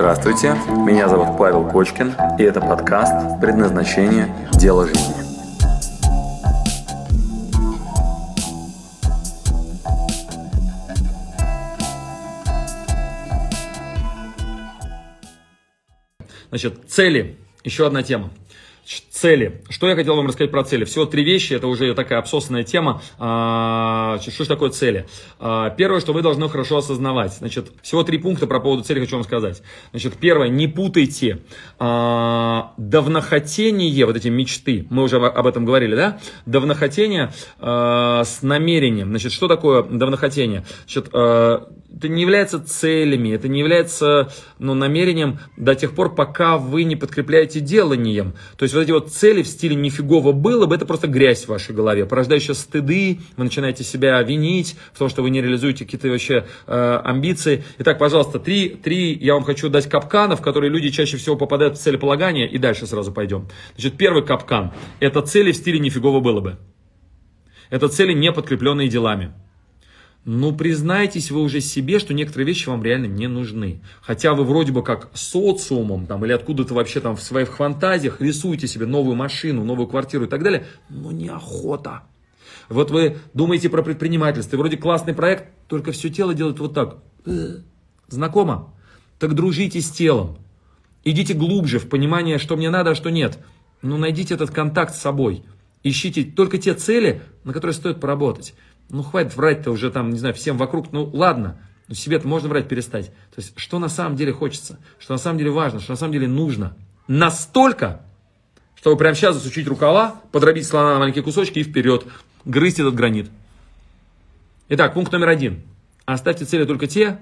Здравствуйте, меня зовут Павел Кочкин, и это подкаст «Предназначение. Дело жизни». Значит, цели. Еще одна тема цели. Что я хотел вам рассказать про цели? Всего три вещи, это уже такая обсосанная тема. А, что же такое цели? А, первое, что вы должны хорошо осознавать. Значит, всего три пункта про поводу цели хочу вам сказать. Значит, первое, не путайте а, давнохотение, вот эти мечты, мы уже об этом говорили, да? Давнохотение с намерением. Значит, что такое давнохотение? Значит, это не является целями, это не является ну, намерением до тех пор, пока вы не подкрепляете деланием. То есть вот эти вот цели в стиле нифигово было бы, это просто грязь в вашей голове, порождающая стыды, вы начинаете себя винить в том, что вы не реализуете какие-то вообще э, амбиции. Итак, пожалуйста, три, три я вам хочу дать капканов, в которые люди чаще всего попадают в целеполагание, и дальше сразу пойдем. Значит, первый капкан – это цели в стиле нифигово было бы. Это цели, не подкрепленные делами. Ну, признайтесь вы уже себе, что некоторые вещи вам реально не нужны. Хотя вы вроде бы как социумом там, или откуда-то вообще там в своих фантазиях рисуете себе новую машину, новую квартиру и так далее, но неохота. Вот вы думаете про предпринимательство, вроде классный проект, только все тело делает вот так. Э, знакомо? Так дружите с телом. Идите глубже в понимание, что мне надо, а что нет. Ну, найдите этот контакт с собой. Ищите только те цели, на которые стоит поработать. Ну, хватит врать-то уже там, не знаю, всем вокруг. Ну, ладно, но себе-то можно врать перестать. То есть, что на самом деле хочется, что на самом деле важно, что на самом деле нужно. Настолько, чтобы прямо сейчас засучить рукава, подробить слона на маленькие кусочки и вперед, грызть этот гранит. Итак, пункт номер один. Оставьте цели только те,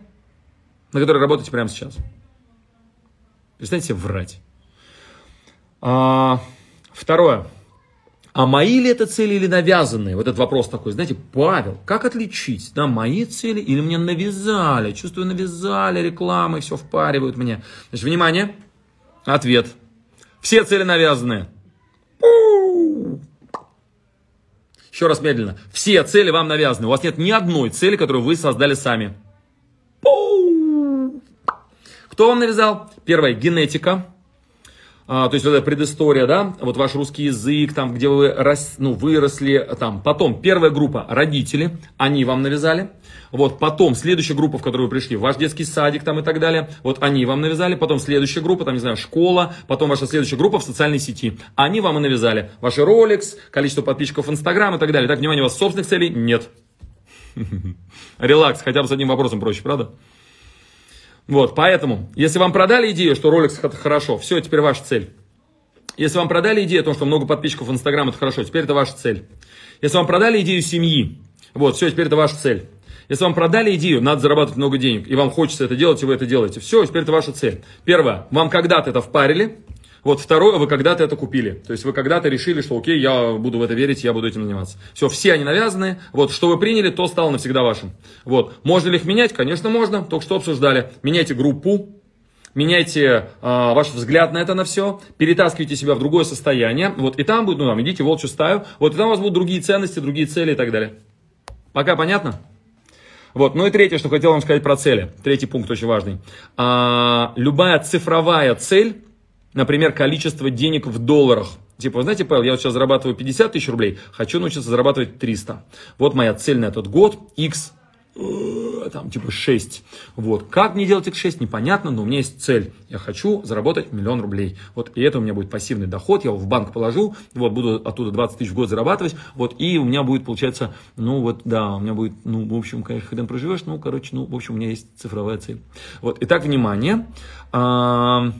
на которые работаете прямо сейчас. Перестаньте врать. А, второе. А мои ли это цели или навязанные? Вот этот вопрос такой, знаете, Павел, как отличить, да, мои цели или мне навязали? Чувствую, навязали рекламы, все впаривают мне. Значит, внимание, ответ. Все цели навязанные. Еще раз медленно. Все цели вам навязаны. У вас нет ни одной цели, которую вы создали сами. Кто вам навязал? Первое, генетика. А, то есть вот эта предыстория, да, вот ваш русский язык, там, где вы рос, ну, выросли, там, потом первая группа родители, они вам навязали, вот, потом следующая группа, в которую вы пришли, ваш детский садик там и так далее, вот они вам навязали, потом следующая группа, там, не знаю, школа, потом ваша следующая группа в социальной сети, они вам и навязали, ваши Rolex, количество подписчиков в Instagram и так далее. Так, внимание, у вас собственных целей нет. Релакс, хотя бы с одним вопросом проще, правда? Вот, поэтому, если вам продали идею, что Rolex это хорошо, все, теперь ваша цель. Если вам продали идею о том, что много подписчиков в Инстаграм это хорошо, теперь это ваша цель. Если вам продали идею семьи, вот, все, теперь это ваша цель. Если вам продали идею, надо зарабатывать много денег, и вам хочется это делать, и вы это делаете, все, теперь это ваша цель. Первое, вам когда-то это впарили, вот второе, вы когда-то это купили. То есть вы когда-то решили, что окей, я буду в это верить, я буду этим заниматься. Все, все они навязаны. Вот, что вы приняли, то стало навсегда вашим. Вот. Можно ли их менять? Конечно, можно. Только что обсуждали. Меняйте группу, меняйте э, ваш взгляд на это на все, перетаскивайте себя в другое состояние, вот, и там будет, ну, там, идите волчью стаю, вот, и там у вас будут другие ценности, другие цели и так далее. Пока понятно? Вот, ну и третье, что хотел вам сказать про цели. Третий пункт очень важный. А, любая цифровая цель например, количество денег в долларах. Типа, знаете, Павел, я вот сейчас зарабатываю 50 тысяч рублей, хочу научиться зарабатывать 300. Вот моя цель на этот год, X, э, там, типа 6. Вот. Как мне делать X6, непонятно, но у меня есть цель. Я хочу заработать миллион рублей. Вот, и это у меня будет пассивный доход, я его в банк положу, вот, буду оттуда 20 тысяч в год зарабатывать, вот, и у меня будет, получаться, ну, вот, да, у меня будет, ну, в общем, конечно, хрен проживешь, ну, короче, ну, в общем, у меня есть цифровая цель. Вот, итак, внимание. А-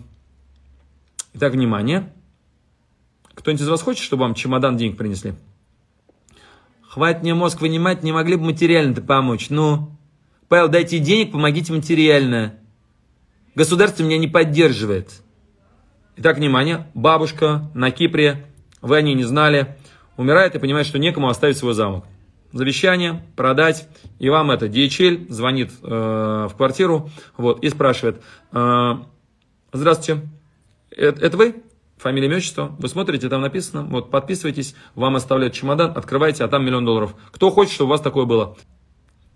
Итак, внимание. Кто-нибудь из вас хочет, чтобы вам чемодан денег принесли? Хватит мне мозг вынимать, не могли бы материально-то помочь. Ну, Павел, дайте денег, помогите материально. Государство меня не поддерживает. Итак, внимание. Бабушка на Кипре, вы о ней не знали, умирает и понимает, что некому оставить свой замок. Завещание, продать. И вам это DHL звонит э, в квартиру вот, и спрашивает. Э, Здравствуйте, это, это вы? Фамилия, имя, отчество. Вы смотрите, там написано. Вот, подписывайтесь, вам оставляют чемодан, открывайте, а там миллион долларов. Кто хочет, чтобы у вас такое было?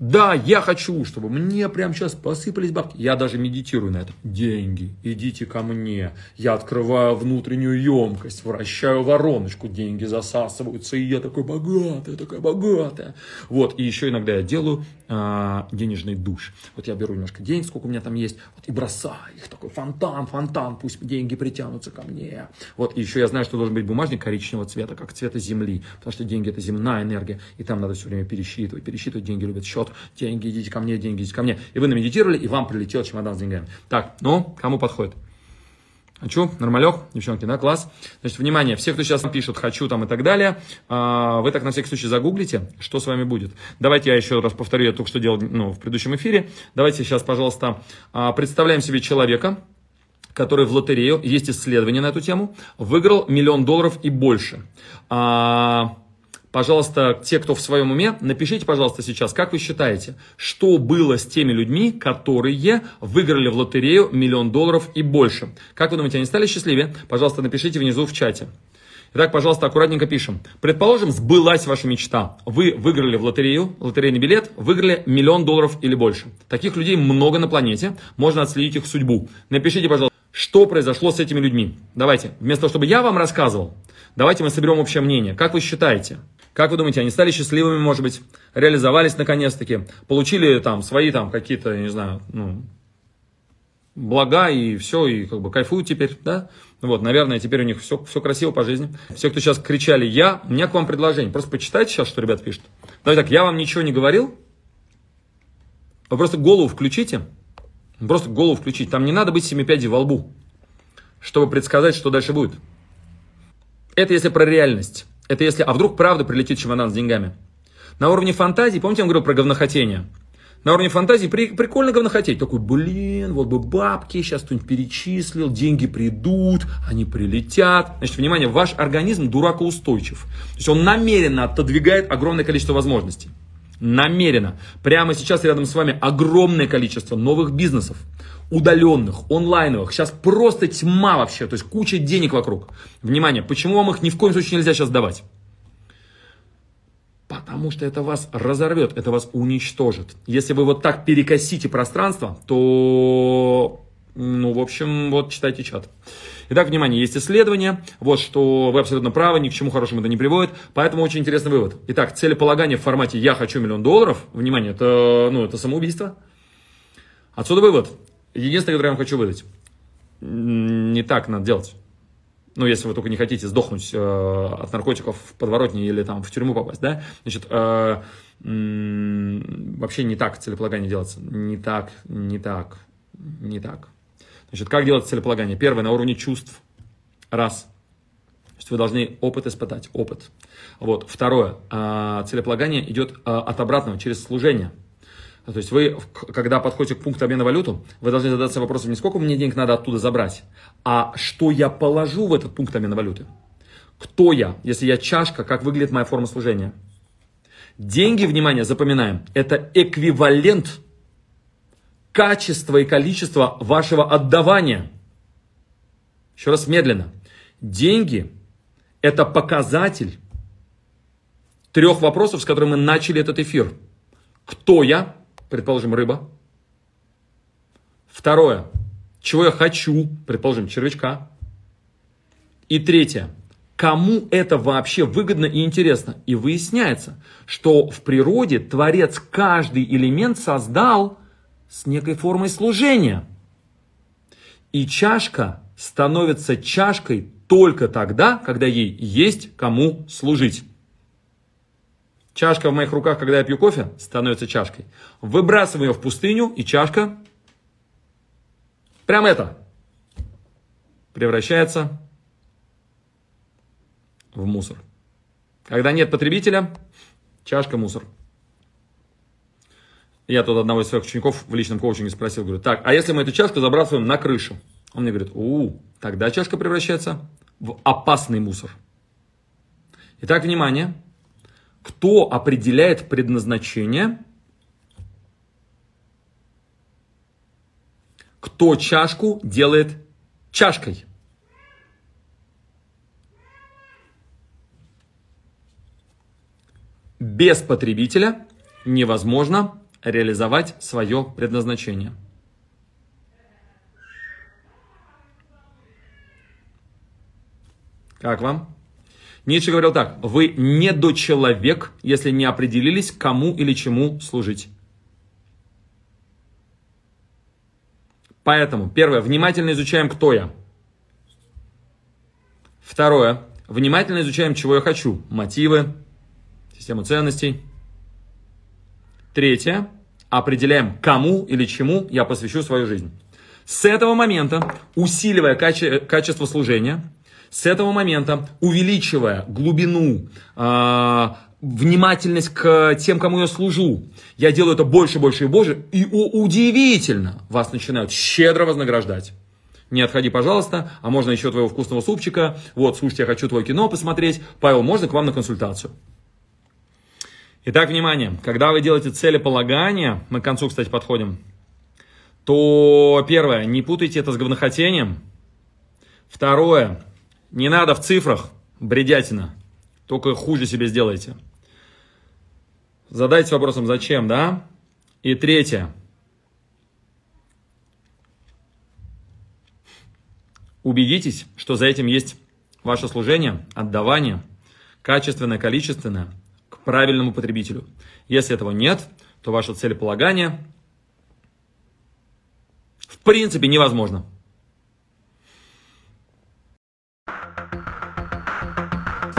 Да, я хочу, чтобы мне прямо сейчас посыпались бабки. Я даже медитирую на это. Деньги, идите ко мне. Я открываю внутреннюю емкость, вращаю вороночку, деньги засасываются, и я такой богатый, такая богатая. Вот, и еще иногда я делаю а, денежный душ. Вот я беру немножко денег, сколько у меня там есть, вот, и бросаю их, такой фонтан, фонтан, пусть деньги притянутся ко мне. Вот, и еще я знаю, что должен быть бумажник коричневого цвета, как цвета земли, потому что деньги это земная энергия, и там надо все время пересчитывать, пересчитывать, деньги любят счет, деньги, идите ко мне, деньги, идите ко мне. И вы намедитировали, и вам прилетел чемодан с деньгами. Так, ну, кому подходит? Хочу, нормалек, девчонки, да, класс. Значит, внимание, все, кто сейчас пишут «хочу» там и так далее, а, вы так на всякий случай загуглите, что с вами будет. Давайте я еще раз повторю, я только что делал ну, в предыдущем эфире. Давайте сейчас, пожалуйста, а, представляем себе человека, который в лотерею, есть исследование на эту тему, выиграл миллион долларов и больше. А, Пожалуйста, те, кто в своем уме, напишите, пожалуйста, сейчас, как вы считаете, что было с теми людьми, которые выиграли в лотерею миллион долларов и больше? Как вы думаете, они стали счастливее? Пожалуйста, напишите внизу в чате. Итак, пожалуйста, аккуратненько пишем. Предположим, сбылась ваша мечта. Вы выиграли в лотерею, лотерейный билет, выиграли миллион долларов или больше. Таких людей много на планете, можно отследить их судьбу. Напишите, пожалуйста, что произошло с этими людьми. Давайте, вместо того, чтобы я вам рассказывал, давайте мы соберем общее мнение. Как вы считаете, как вы думаете, они стали счастливыми, может быть, реализовались наконец-таки, получили там свои там какие-то, не знаю, ну, блага и все, и как бы кайфуют теперь, да? Вот, наверное, теперь у них все, все красиво по жизни. Все, кто сейчас кричали «я», у меня к вам предложение. Просто почитайте сейчас, что ребят пишут. Давайте так, я вам ничего не говорил, вы просто голову включите, просто голову включите. Там не надо быть семипядей во лбу, чтобы предсказать, что дальше будет. Это если про реальность. Это если, а вдруг правда прилетит чемодан с деньгами? На уровне фантазии, помните, я говорил про говнохотение? На уровне фантазии при, прикольно говнохотеть. Такой, блин, вот бы бабки, сейчас кто-нибудь перечислил, деньги придут, они прилетят. Значит, внимание, ваш организм дуракоустойчив. То есть он намеренно отодвигает огромное количество возможностей. Намеренно. Прямо сейчас рядом с вами огромное количество новых бизнесов удаленных, онлайновых. Сейчас просто тьма вообще, то есть куча денег вокруг. Внимание, почему вам их ни в коем случае нельзя сейчас давать? Потому что это вас разорвет, это вас уничтожит. Если вы вот так перекосите пространство, то, ну, в общем, вот читайте чат. Итак, внимание, есть исследование, вот что вы абсолютно правы, ни к чему хорошему это не приводит, поэтому очень интересный вывод. Итак, целеполагание в формате «я хочу миллион долларов», внимание, это, ну, это самоубийство. Отсюда вывод. Единственное, которое я вам хочу выдать. Не так надо делать. Ну, если вы только не хотите сдохнуть э, от наркотиков в подворотне или там в тюрьму попасть, да, значит, э, вообще не так целеполагание делается. Не так, не так, не так. Значит, как делать целеполагание? Первое, на уровне чувств. Раз. То вы должны опыт испытать, опыт. Вот. Второе, э, целеполагание идет э, от обратного, через служение. То есть вы, когда подходите к пункту обмена валюту, вы должны задаться вопросом не сколько мне денег надо оттуда забрать, а что я положу в этот пункт обмена валюты. Кто я? Если я чашка, как выглядит моя форма служения? Деньги, внимание, запоминаем, это эквивалент качества и количества вашего отдавания. Еще раз медленно. Деньги – это показатель трех вопросов, с которыми мы начали этот эфир. Кто я? Предположим, рыба. Второе, чего я хочу, предположим, червячка. И третье, кому это вообще выгодно и интересно. И выясняется, что в природе Творец каждый элемент создал с некой формой служения. И чашка становится чашкой только тогда, когда ей есть кому служить. Чашка в моих руках, когда я пью кофе, становится чашкой. Выбрасываю ее в пустыню, и чашка, прям это, превращается в мусор. Когда нет потребителя, чашка мусор. Я тут одного из своих учеников в личном коучинге спросил, говорю, так, а если мы эту чашку забрасываем на крышу? Он мне говорит, у, тогда чашка превращается в опасный мусор. Итак, внимание, кто определяет предназначение? Кто чашку делает чашкой? Без потребителя невозможно реализовать свое предназначение. Как вам? Ницше говорил так, вы недочеловек, если не определились, кому или чему служить. Поэтому, первое, внимательно изучаем, кто я. Второе, внимательно изучаем, чего я хочу. Мотивы, систему ценностей. Третье, определяем, кому или чему я посвящу свою жизнь. С этого момента, усиливая каче- качество служения, с этого момента, увеличивая глубину, э, внимательность к тем, кому я служу, я делаю это больше, больше и больше, и о, удивительно, вас начинают щедро вознаграждать. Не отходи, пожалуйста, а можно еще твоего вкусного супчика. Вот, слушайте, я хочу твое кино посмотреть. Павел, можно к вам на консультацию? Итак, внимание, когда вы делаете целеполагание, мы к концу, кстати, подходим, то первое, не путайте это с говнохотением. Второе, не надо в цифрах, бредятина. Только хуже себе сделайте. Задайте вопросом, зачем, да? И третье. Убедитесь, что за этим есть ваше служение, отдавание, качественное, количественное, к правильному потребителю. Если этого нет, то ваше целеполагание в принципе невозможно.